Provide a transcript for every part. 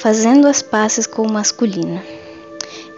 Fazendo as pazes com o masculino.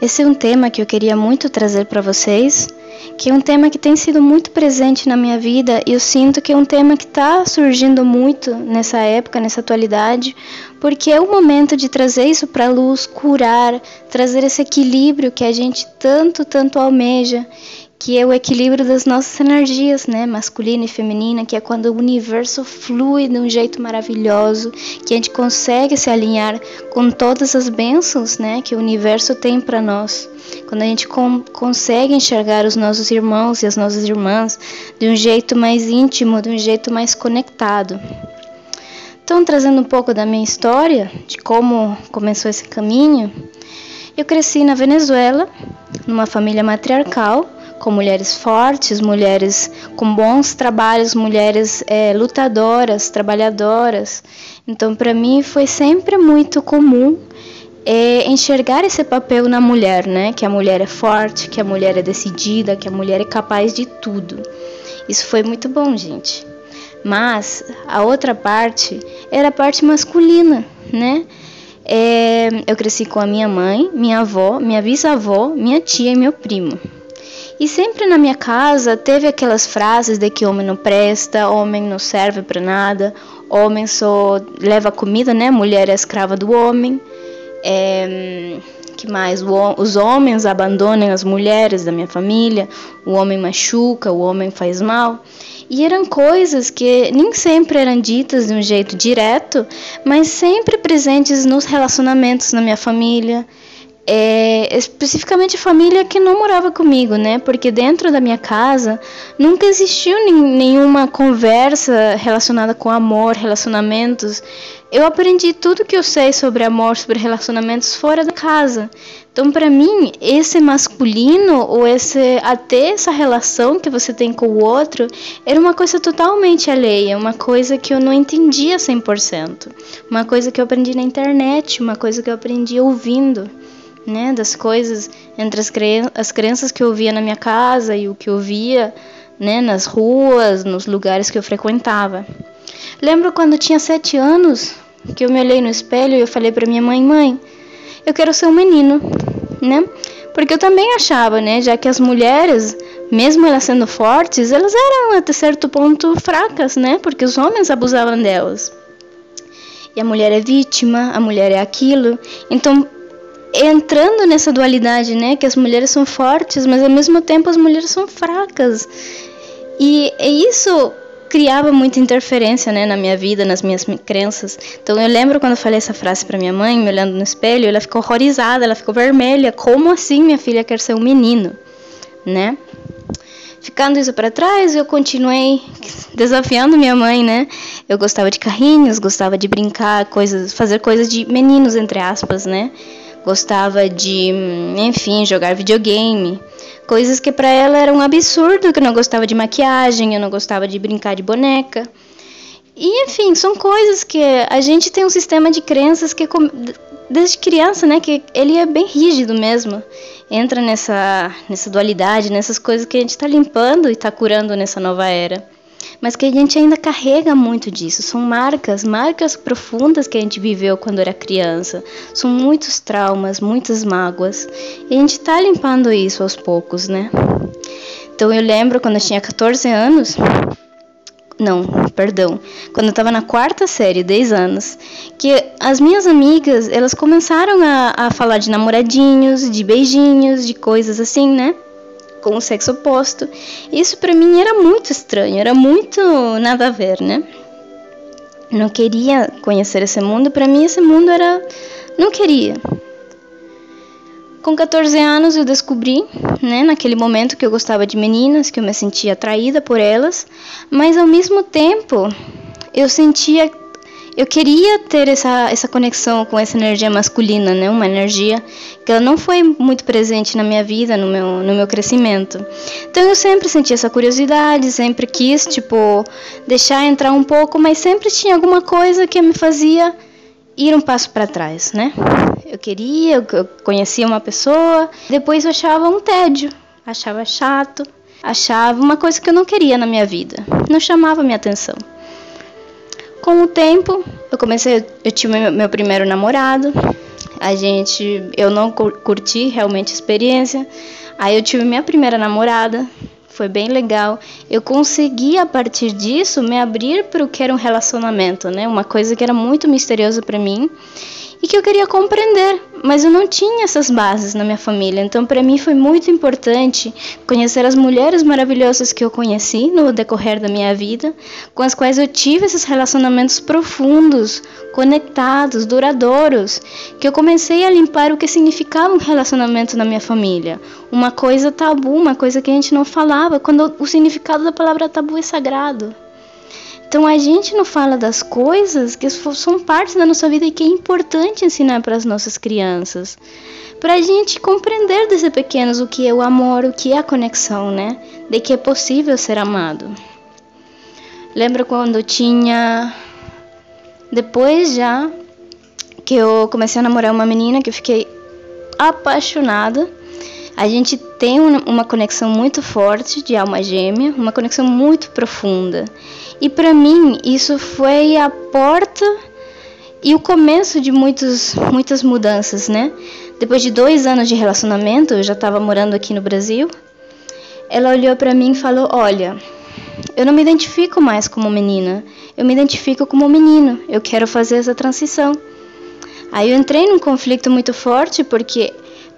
Esse é um tema que eu queria muito trazer para vocês, que é um tema que tem sido muito presente na minha vida e eu sinto que é um tema que está surgindo muito nessa época, nessa atualidade, porque é o momento de trazer isso para a luz, curar, trazer esse equilíbrio que a gente tanto, tanto almeja que é o equilíbrio das nossas energias, né, masculina e feminina, que é quando o universo flui de um jeito maravilhoso, que a gente consegue se alinhar com todas as bênçãos, né, que o universo tem para nós. Quando a gente consegue enxergar os nossos irmãos e as nossas irmãs de um jeito mais íntimo, de um jeito mais conectado. Então, trazendo um pouco da minha história, de como começou esse caminho, eu cresci na Venezuela, numa família matriarcal, com mulheres fortes, mulheres com bons trabalhos, mulheres é, lutadoras, trabalhadoras. Então, para mim, foi sempre muito comum é, enxergar esse papel na mulher, né? Que a mulher é forte, que a mulher é decidida, que a mulher é capaz de tudo. Isso foi muito bom, gente. Mas a outra parte era a parte masculina, né? É, eu cresci com a minha mãe, minha avó, minha bisavó, minha tia e meu primo. E sempre na minha casa teve aquelas frases de que homem não presta, homem não serve para nada, homem só leva comida, né? Mulher é escrava do homem. É, que mais? O, os homens abandonam as mulheres da minha família, o homem machuca, o homem faz mal. E eram coisas que nem sempre eram ditas de um jeito direto, mas sempre presentes nos relacionamentos na minha família, é, especificamente família que não morava comigo, né? Porque dentro da minha casa nunca existiu nenhuma conversa relacionada com amor, relacionamentos. Eu aprendi tudo que eu sei sobre amor, sobre relacionamentos fora da casa. Então, para mim, esse masculino ou esse até essa relação que você tem com o outro era uma coisa totalmente alheia, uma coisa que eu não entendia 100%, uma coisa que eu aprendi na internet, uma coisa que eu aprendi ouvindo né, das coisas entre as, cre as crenças que eu via na minha casa e o que eu via né, nas ruas, nos lugares que eu frequentava. Lembro quando tinha sete anos que eu me olhei no espelho e eu falei para minha mãe, mãe, eu quero ser um menino, né? Porque eu também achava, né, já que as mulheres, mesmo elas sendo fortes, elas eram até certo ponto fracas, né? Porque os homens abusavam delas. E a mulher é vítima, a mulher é aquilo. Então, entrando nessa dualidade, né, que as mulheres são fortes, mas ao mesmo tempo as mulheres são fracas. E, isso criava muita interferência, né, na minha vida, nas minhas crenças. Então eu lembro quando eu falei essa frase para minha mãe, me olhando no espelho, ela ficou horrorizada, ela ficou vermelha. Como assim minha filha quer ser um menino, né? Ficando isso para trás, eu continuei desafiando minha mãe, né? Eu gostava de carrinhos, gostava de brincar, coisas, fazer coisas de meninos entre aspas, né? Gostava de, enfim, jogar videogame, coisas que para ela era um absurdo, que eu não gostava de maquiagem, eu não gostava de brincar de boneca. E enfim, são coisas que a gente tem um sistema de crenças que desde criança, né, que ele é bem rígido mesmo. Entra nessa nessa dualidade, nessas coisas que a gente está limpando e está curando nessa nova era mas que a gente ainda carrega muito disso. São marcas, marcas profundas que a gente viveu quando era criança. São muitos traumas, muitas mágoas. E a gente está limpando isso aos poucos, né? Então eu lembro quando eu tinha 14 anos, não, perdão, quando eu estava na quarta série, 10 anos, que as minhas amigas, elas começaram a, a falar de namoradinhos, de beijinhos, de coisas assim, né? Com o sexo oposto. Isso para mim era muito estranho, era muito nada a ver, né? Não queria conhecer esse mundo, para mim esse mundo era não queria. Com 14 anos eu descobri, né, naquele momento que eu gostava de meninas, que eu me sentia atraída por elas, mas ao mesmo tempo eu sentia eu queria ter essa, essa conexão com essa energia masculina, né? Uma energia que ela não foi muito presente na minha vida, no meu, no meu crescimento. Então eu sempre senti essa curiosidade, sempre quis, tipo, deixar entrar um pouco, mas sempre tinha alguma coisa que me fazia ir um passo para trás, né? Eu queria, eu conhecia uma pessoa, depois eu achava um tédio, achava chato, achava uma coisa que eu não queria na minha vida, não chamava minha atenção. Com o tempo, eu comecei, eu tive meu primeiro namorado. A gente, eu não curti realmente a experiência. Aí eu tive minha primeira namorada, foi bem legal. Eu consegui a partir disso me abrir para o que era um relacionamento, né? Uma coisa que era muito misteriosa para mim e que eu queria compreender, mas eu não tinha essas bases na minha família. Então, para mim foi muito importante conhecer as mulheres maravilhosas que eu conheci no decorrer da minha vida, com as quais eu tive esses relacionamentos profundos, conectados, duradouros, que eu comecei a limpar o que significava um relacionamento na minha família. Uma coisa tabu, uma coisa que a gente não falava, quando o significado da palavra tabu é sagrado. Então a gente não fala das coisas que são parte da nossa vida e que é importante ensinar para as nossas crianças. Para a gente compreender desde pequenos o que é o amor, o que é a conexão, né? De que é possível ser amado. Lembro quando eu tinha. Depois já que eu comecei a namorar uma menina que eu fiquei apaixonada. A gente tem uma conexão muito forte de alma gêmea, uma conexão muito profunda. E para mim isso foi a porta e o começo de muitos, muitas mudanças, né? Depois de dois anos de relacionamento, eu já estava morando aqui no Brasil. Ela olhou para mim e falou: Olha, eu não me identifico mais como menina, eu me identifico como menino. Eu quero fazer essa transição. Aí eu entrei num conflito muito forte porque,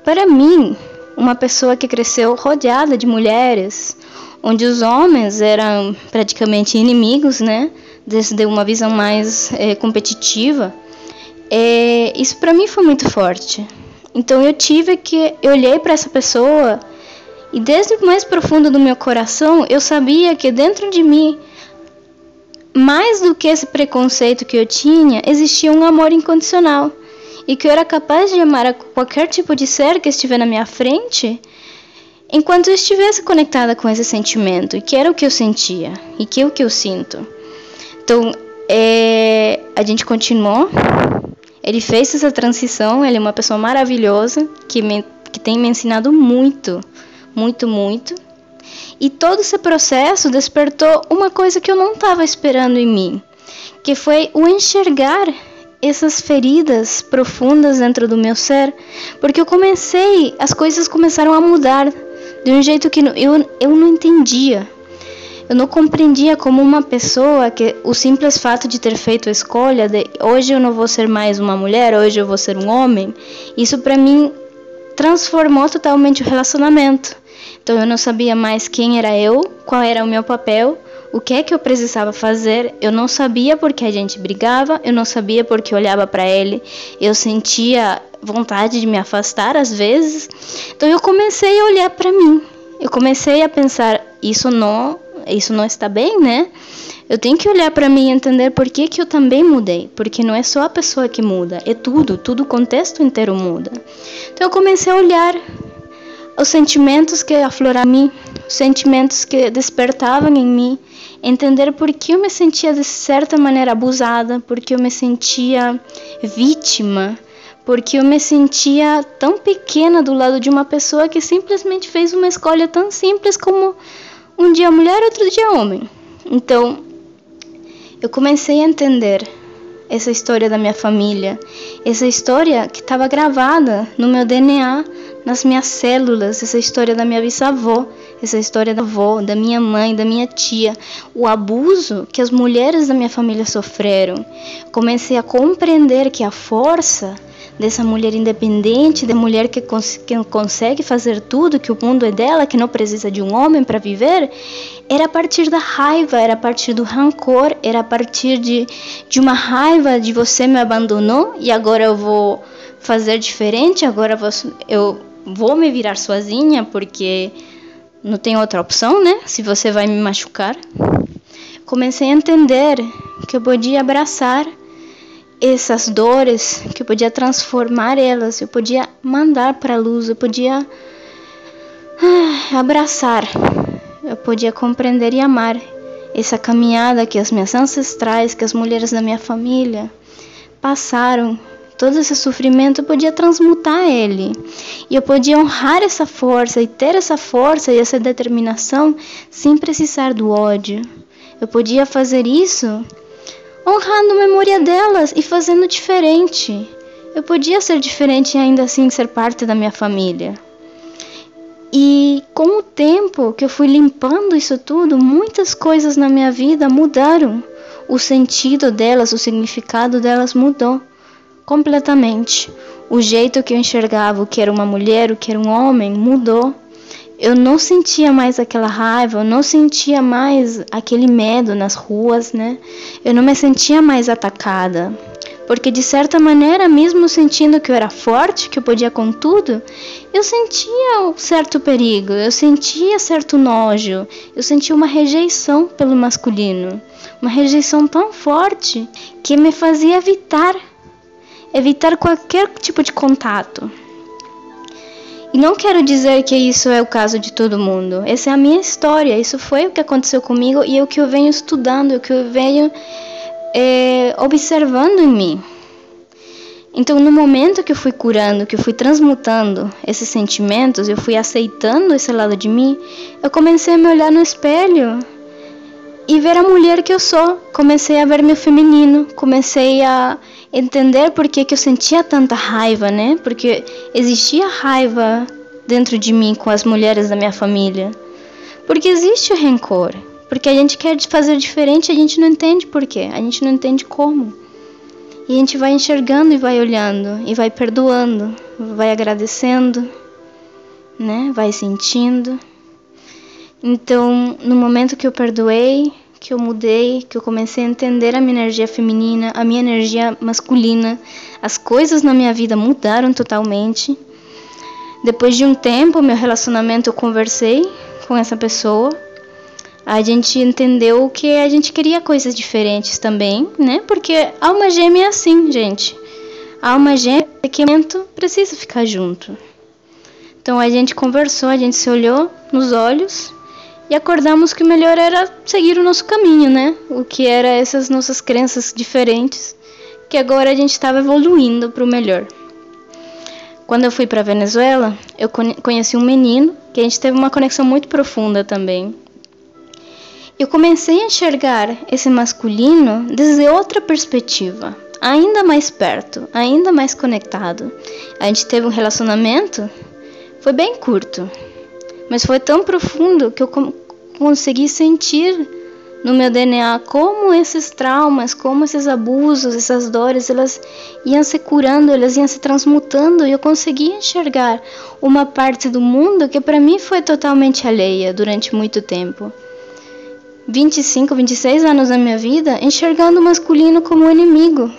para mim, uma pessoa que cresceu rodeada de mulheres, onde os homens eram praticamente inimigos, né? Desde uma visão mais é, competitiva. É, isso para mim foi muito forte. Então eu tive que eu olhei para essa pessoa e desde o mais profundo do meu coração eu sabia que dentro de mim mais do que esse preconceito que eu tinha, existia um amor incondicional e que eu era capaz de amar a qualquer tipo de ser que estiver na minha frente enquanto eu estivesse conectada com esse sentimento, e que era o que eu sentia, e que é o que eu sinto. Então, é, a gente continuou, ele fez essa transição, ele é uma pessoa maravilhosa, que, me, que tem me ensinado muito, muito, muito. E todo esse processo despertou uma coisa que eu não estava esperando em mim, que foi o enxergar essas feridas profundas dentro do meu ser, porque eu comecei, as coisas começaram a mudar de um jeito que eu, eu não entendia. Eu não compreendia como uma pessoa que o simples fato de ter feito a escolha de hoje eu não vou ser mais uma mulher, hoje eu vou ser um homem, isso para mim transformou totalmente o relacionamento. Então eu não sabia mais quem era eu, qual era o meu papel, o que é que eu precisava fazer. Eu não sabia porque a gente brigava, eu não sabia porque olhava para ele, eu sentia vontade de me afastar às vezes. Então eu comecei a olhar para mim. Eu comecei a pensar, isso não, isso não está bem, né? Eu tenho que olhar para mim e entender por que, que eu também mudei, porque não é só a pessoa que muda, é tudo, tudo o contexto inteiro muda. Então eu comecei a olhar os sentimentos que afloraram em mim, os sentimentos que despertavam em mim, entender por que eu me sentia de certa maneira abusada, porque eu me sentia vítima, porque eu me sentia tão pequena do lado de uma pessoa que simplesmente fez uma escolha tão simples como um dia mulher, outro dia homem. Então, eu comecei a entender essa história da minha família, essa história que estava gravada no meu DNA, nas minhas células, essa história da minha bisavó, essa história da avó, da minha mãe, da minha tia, o abuso que as mulheres da minha família sofreram. Comecei a compreender que a força dessa mulher independente, da mulher que, cons que consegue fazer tudo, que o mundo é dela, que não precisa de um homem para viver, era a partir da raiva, era a partir do rancor, era a partir de, de uma raiva de você me abandonou e agora eu vou fazer diferente, agora eu vou me virar sozinha porque não tem outra opção, né? Se você vai me machucar. Comecei a entender que eu podia abraçar essas dores, que eu podia transformar elas, eu podia mandar para a luz, eu podia ah, abraçar, eu podia compreender e amar essa caminhada que as minhas ancestrais, que as mulheres da minha família passaram, todo esse sofrimento eu podia transmutar ele. E eu podia honrar essa força e ter essa força e essa determinação sem precisar do ódio. Eu podia fazer isso honrando a memória delas e fazendo diferente. Eu podia ser diferente e ainda assim ser parte da minha família. E com o tempo que eu fui limpando isso tudo, muitas coisas na minha vida mudaram. O sentido delas, o significado delas mudou completamente. O jeito que eu enxergava o que era uma mulher, o que era um homem, mudou. Eu não sentia mais aquela raiva, eu não sentia mais aquele medo nas ruas, né? Eu não me sentia mais atacada porque de certa maneira, mesmo sentindo que eu era forte, que eu podia com tudo, eu sentia um certo perigo, eu sentia certo nojo, eu sentia uma rejeição pelo masculino, uma rejeição tão forte que me fazia evitar, evitar qualquer tipo de contato. E não quero dizer que isso é o caso de todo mundo. Essa é a minha história. Isso foi o que aconteceu comigo e é o que eu venho estudando, é o que eu venho é, observando em mim. Então, no momento que eu fui curando, que eu fui transmutando esses sentimentos, eu fui aceitando esse lado de mim, eu comecei a me olhar no espelho e ver a mulher que eu sou. Comecei a ver meu feminino, comecei a entender por que, que eu sentia tanta raiva, né? Porque existia raiva dentro de mim com as mulheres da minha família. Porque existe o rancor. Porque a gente quer fazer diferente, a gente não entende por quê, a gente não entende como. E a gente vai enxergando e vai olhando, e vai perdoando, vai agradecendo, né? Vai sentindo. Então, no momento que eu perdoei, que eu mudei, que eu comecei a entender a minha energia feminina, a minha energia masculina, as coisas na minha vida mudaram totalmente. Depois de um tempo, meu relacionamento eu conversei com essa pessoa a gente entendeu que a gente queria coisas diferentes também, né? Porque alma gêmea é assim, gente. Alma gêmea que precisa ficar junto. Então a gente conversou, a gente se olhou nos olhos e acordamos que o melhor era seguir o nosso caminho, né? O que era essas nossas crenças diferentes, que agora a gente estava evoluindo para o melhor. Quando eu fui para Venezuela, eu conheci um menino que a gente teve uma conexão muito profunda também eu comecei a enxergar esse masculino desde outra perspectiva, ainda mais perto, ainda mais conectado. A gente teve um relacionamento, foi bem curto, mas foi tão profundo que eu consegui sentir no meu DNA como esses traumas, como esses abusos, essas dores, elas iam se curando, elas iam se transmutando e eu consegui enxergar uma parte do mundo que para mim foi totalmente alheia durante muito tempo. 25, 26 anos da minha vida enxergando o masculino como inimigo.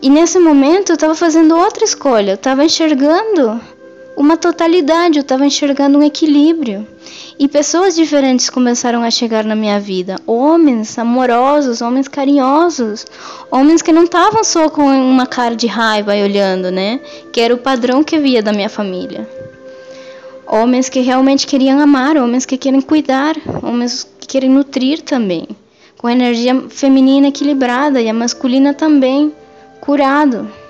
E nesse momento eu estava fazendo outra escolha, eu estava enxergando uma totalidade, eu estava enxergando um equilíbrio. E pessoas diferentes começaram a chegar na minha vida. Homens amorosos, homens carinhosos, homens que não estavam só com uma cara de raiva e olhando, né? Que era o padrão que via da minha família. Homens que realmente queriam amar, homens que querem cuidar, homens que querem nutrir também, com a energia feminina equilibrada e a masculina também curado.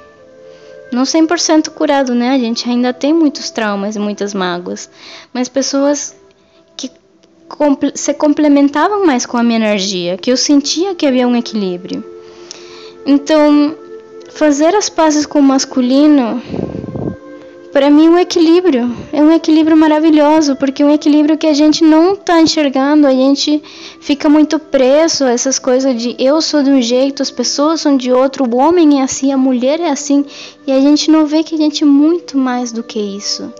Não 100% curado, né? A gente ainda tem muitos traumas e muitas mágoas, mas pessoas que se complementavam mais com a minha energia, que eu sentia que havia um equilíbrio. Então, fazer as pazes com o masculino para mim um equilíbrio. É um equilíbrio maravilhoso porque é um equilíbrio que a gente não está enxergando. A gente fica muito preso a essas coisas de eu sou de um jeito as pessoas são de outro o homem é assim a mulher é assim. E a gente não vê que a gente é muito mais do que isso.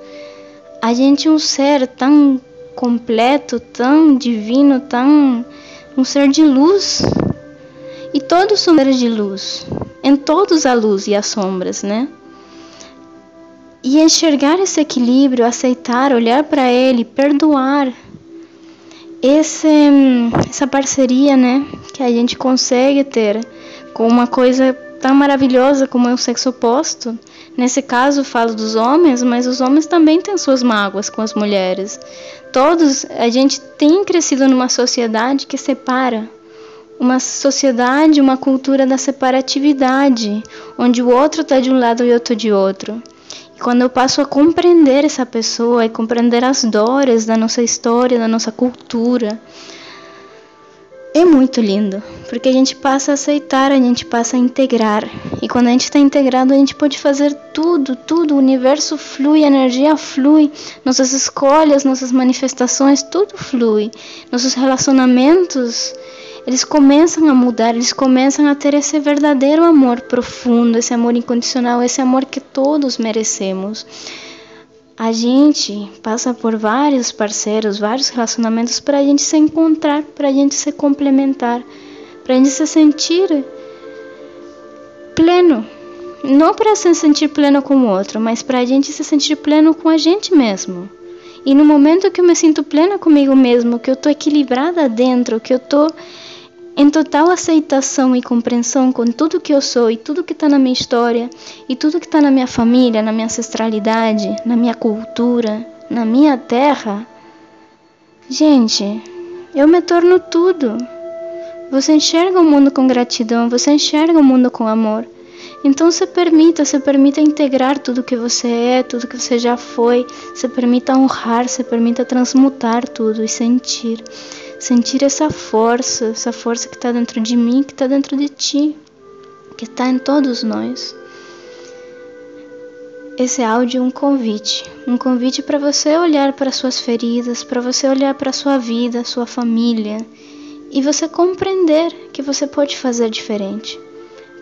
A gente é um ser tão completo tão divino tão um ser de luz. E todos são seres de luz. Em todos a luz e as sombras né e enxergar esse equilíbrio, aceitar, olhar para ele, perdoar. Esse, essa parceria, né, que a gente consegue ter com uma coisa tão maravilhosa como é o sexo oposto. Nesse caso, falo dos homens, mas os homens também têm suas mágoas com as mulheres. Todos, a gente tem crescido numa sociedade que separa. Uma sociedade, uma cultura da separatividade, onde o outro está de um lado e o outro de outro quando eu passo a compreender essa pessoa e compreender as dores da nossa história, da nossa cultura, é muito lindo, porque a gente passa a aceitar, a gente passa a integrar. E quando a gente está integrado, a gente pode fazer tudo, tudo. O universo flui, a energia flui, nossas escolhas, nossas manifestações, tudo flui. Nossos relacionamentos, eles começam a mudar, eles começam a ter esse verdadeiro amor profundo, esse amor incondicional, esse amor que todos merecemos. A gente passa por vários parceiros, vários relacionamentos para a gente se encontrar, para a gente se complementar, para a gente se sentir pleno. Não para se sentir pleno com o outro, mas para a gente se sentir pleno com a gente mesmo. E no momento que eu me sinto plena comigo mesmo, que eu estou equilibrada dentro, que eu estou em total aceitação e compreensão com tudo que eu sou e tudo que está na minha história e tudo que está na minha família, na minha ancestralidade, na minha cultura, na minha terra, gente, eu me torno tudo. Você enxerga o mundo com gratidão, você enxerga o mundo com amor. Então se permita, se permita integrar tudo que você é, tudo que você já foi, se permita honrar, se permita transmutar tudo e sentir sentir essa força, essa força que está dentro de mim, que está dentro de ti, que está em todos nós. Esse áudio é um convite, um convite para você olhar para suas feridas, para você olhar para sua vida, sua família e você compreender que você pode fazer diferente.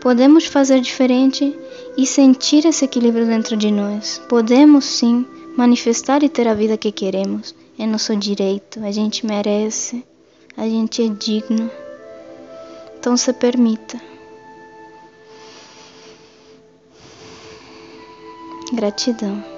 Podemos fazer diferente e sentir esse equilíbrio dentro de nós. Podemos sim manifestar e ter a vida que queremos. É nosso direito, a gente merece a gente é digno. Então se permita. Gratidão.